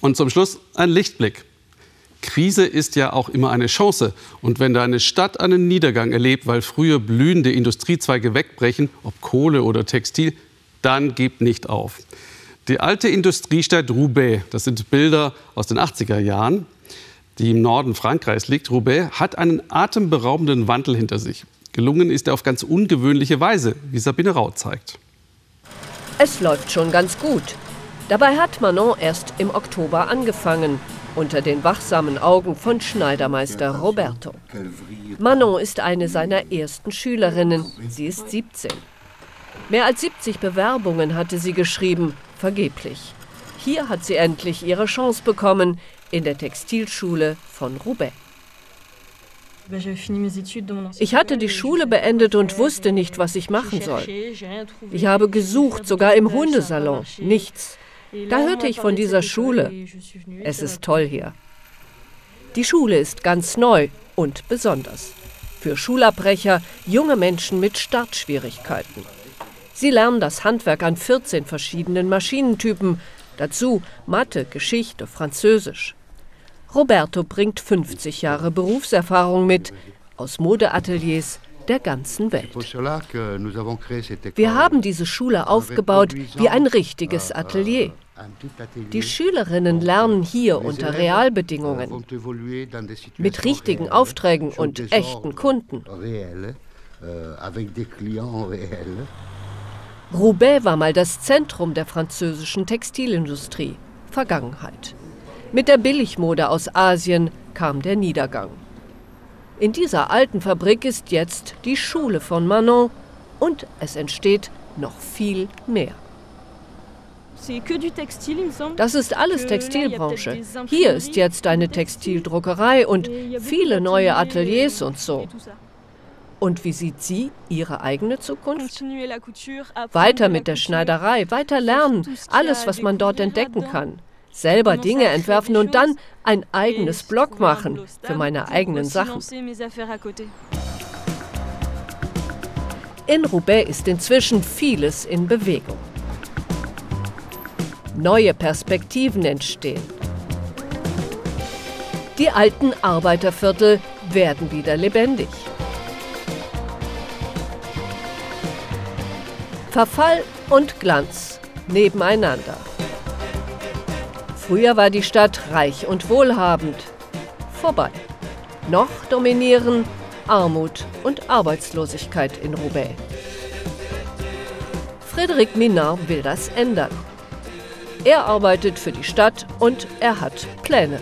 Und zum Schluss ein Lichtblick. Krise ist ja auch immer eine Chance. Und wenn da eine Stadt einen Niedergang erlebt, weil früher blühende Industriezweige wegbrechen, ob Kohle oder Textil, dann gebt nicht auf. Die alte Industriestadt Roubaix, das sind Bilder aus den 80er Jahren, die im Norden Frankreichs liegt. Roubaix hat einen atemberaubenden Wandel hinter sich. Gelungen ist er auf ganz ungewöhnliche Weise, wie Sabine Rau zeigt. Es läuft schon ganz gut. Dabei hat Manon erst im Oktober angefangen, unter den wachsamen Augen von Schneidermeister Roberto. Manon ist eine seiner ersten Schülerinnen. Sie ist 17. Mehr als 70 Bewerbungen hatte sie geschrieben, vergeblich. Hier hat sie endlich ihre Chance bekommen in der Textilschule von Roubaix. Ich hatte die Schule beendet und wusste nicht, was ich machen soll. Ich habe gesucht, sogar im Hundesalon. Nichts. Da hörte ich von dieser Schule. Es ist toll hier. Die Schule ist ganz neu und besonders. Für Schulabbrecher, junge Menschen mit Startschwierigkeiten. Sie lernen das Handwerk an 14 verschiedenen Maschinentypen, dazu Mathe, Geschichte, Französisch. Roberto bringt 50 Jahre Berufserfahrung mit aus Modeateliers der ganzen Welt. Wir haben diese Schule aufgebaut wie ein richtiges Atelier. Die Schülerinnen lernen hier unter Realbedingungen, mit richtigen Aufträgen und echten Kunden. Roubaix war mal das Zentrum der französischen Textilindustrie. Vergangenheit. Mit der Billigmode aus Asien kam der Niedergang. In dieser alten Fabrik ist jetzt die Schule von Manon und es entsteht noch viel mehr. Das ist alles Textilbranche. Hier ist jetzt eine Textildruckerei und viele neue Ateliers und so. Und wie sieht sie ihre eigene Zukunft? Weiter mit der Schneiderei, weiter lernen, alles, was man dort entdecken kann selber Dinge entwerfen und dann ein eigenes Blog machen für meine eigenen Sachen. In Roubaix ist inzwischen vieles in Bewegung. Neue Perspektiven entstehen. Die alten Arbeiterviertel werden wieder lebendig. Verfall und Glanz nebeneinander. Früher war die Stadt reich und wohlhabend. Vorbei. Noch dominieren Armut und Arbeitslosigkeit in Roubaix. Frédéric Minard will das ändern. Er arbeitet für die Stadt und er hat Pläne.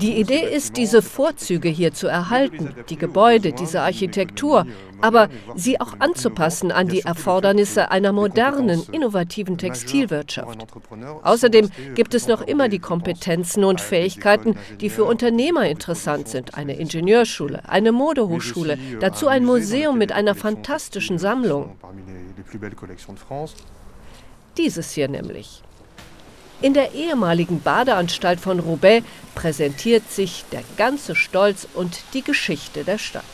Die Idee ist, diese Vorzüge hier zu erhalten, die Gebäude, diese Architektur, aber sie auch anzupassen an die Erfordernisse einer modernen, innovativen Textilwirtschaft. Außerdem gibt es noch immer die Kompetenzen und Fähigkeiten, die für Unternehmer interessant sind. Eine Ingenieurschule, eine Modehochschule, dazu ein Museum mit einer fantastischen Sammlung. Dieses hier nämlich. In der ehemaligen Badeanstalt von Roubaix präsentiert sich der ganze Stolz und die Geschichte der Stadt.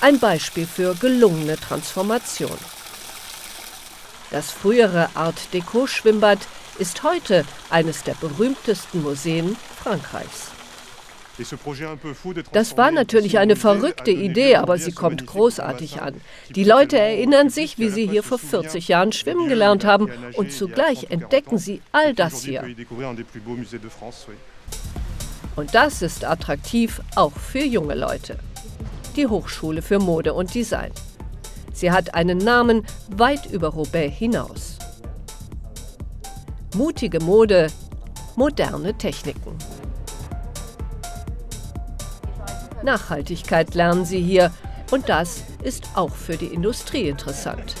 Ein Beispiel für gelungene Transformation. Das frühere Art Deco Schwimmbad ist heute eines der berühmtesten Museen Frankreichs. Das war natürlich eine verrückte Idee, aber sie kommt großartig an. Die Leute erinnern sich, wie sie hier vor 40 Jahren schwimmen gelernt haben und zugleich entdecken sie all das hier. Und das ist attraktiv auch für junge Leute. Die Hochschule für Mode und Design. Sie hat einen Namen weit über Roubaix hinaus. Mutige Mode, moderne Techniken. Nachhaltigkeit lernen sie hier und das ist auch für die Industrie interessant.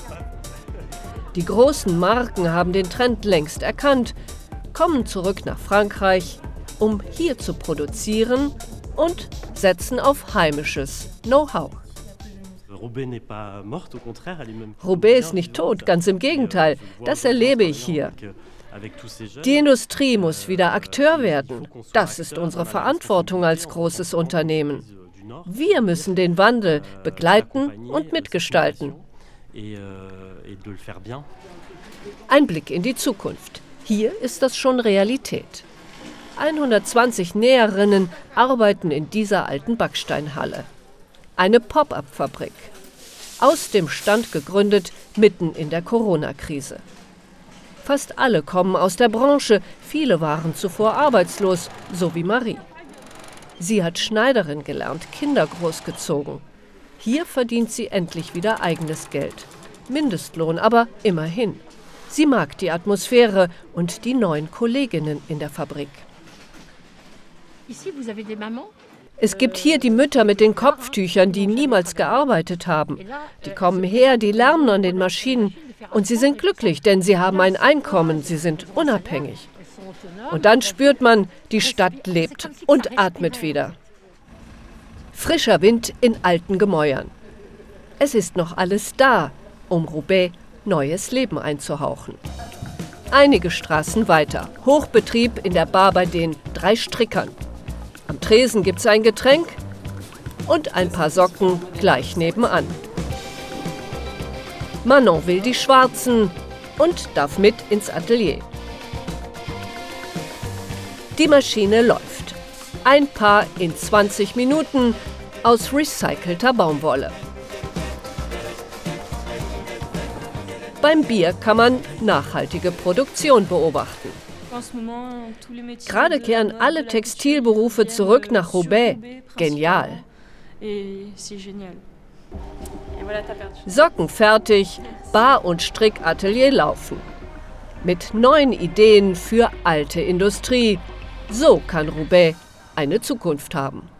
Die großen Marken haben den Trend längst erkannt, kommen zurück nach Frankreich, um hier zu produzieren und setzen auf heimisches Know-how. Roubaix ist nicht tot, ganz im Gegenteil. Das erlebe ich hier. Die Industrie muss wieder Akteur werden. Das ist unsere Verantwortung als großes Unternehmen. Wir müssen den Wandel begleiten und mitgestalten. Ein Blick in die Zukunft. Hier ist das schon Realität. 120 Näherinnen arbeiten in dieser alten Backsteinhalle. Eine Pop-up-Fabrik. Aus dem Stand gegründet, mitten in der Corona-Krise. Fast alle kommen aus der Branche, viele waren zuvor arbeitslos, so wie Marie. Sie hat Schneiderin gelernt, Kinder großgezogen. Hier verdient sie endlich wieder eigenes Geld. Mindestlohn, aber immerhin. Sie mag die Atmosphäre und die neuen Kolleginnen in der Fabrik. Es gibt hier die Mütter mit den Kopftüchern, die niemals gearbeitet haben. Die kommen her, die lernen an den Maschinen und sie sind glücklich, denn sie haben ein Einkommen, sie sind unabhängig. Und dann spürt man, die Stadt lebt und atmet wieder. Frischer Wind in alten Gemäuern. Es ist noch alles da, um Roubaix neues Leben einzuhauchen. Einige Straßen weiter. Hochbetrieb in der Bar bei den drei Strickern. Am Tresen gibt es ein Getränk und ein paar Socken gleich nebenan. Manon will die schwarzen und darf mit ins Atelier. Die Maschine läuft. Ein Paar in 20 Minuten aus recycelter Baumwolle. Beim Bier kann man nachhaltige Produktion beobachten. Gerade kehren alle Textilberufe zurück nach Roubaix. Genial. Socken fertig, Bar- und Strickatelier laufen. Mit neuen Ideen für alte Industrie. So kann Roubaix eine Zukunft haben.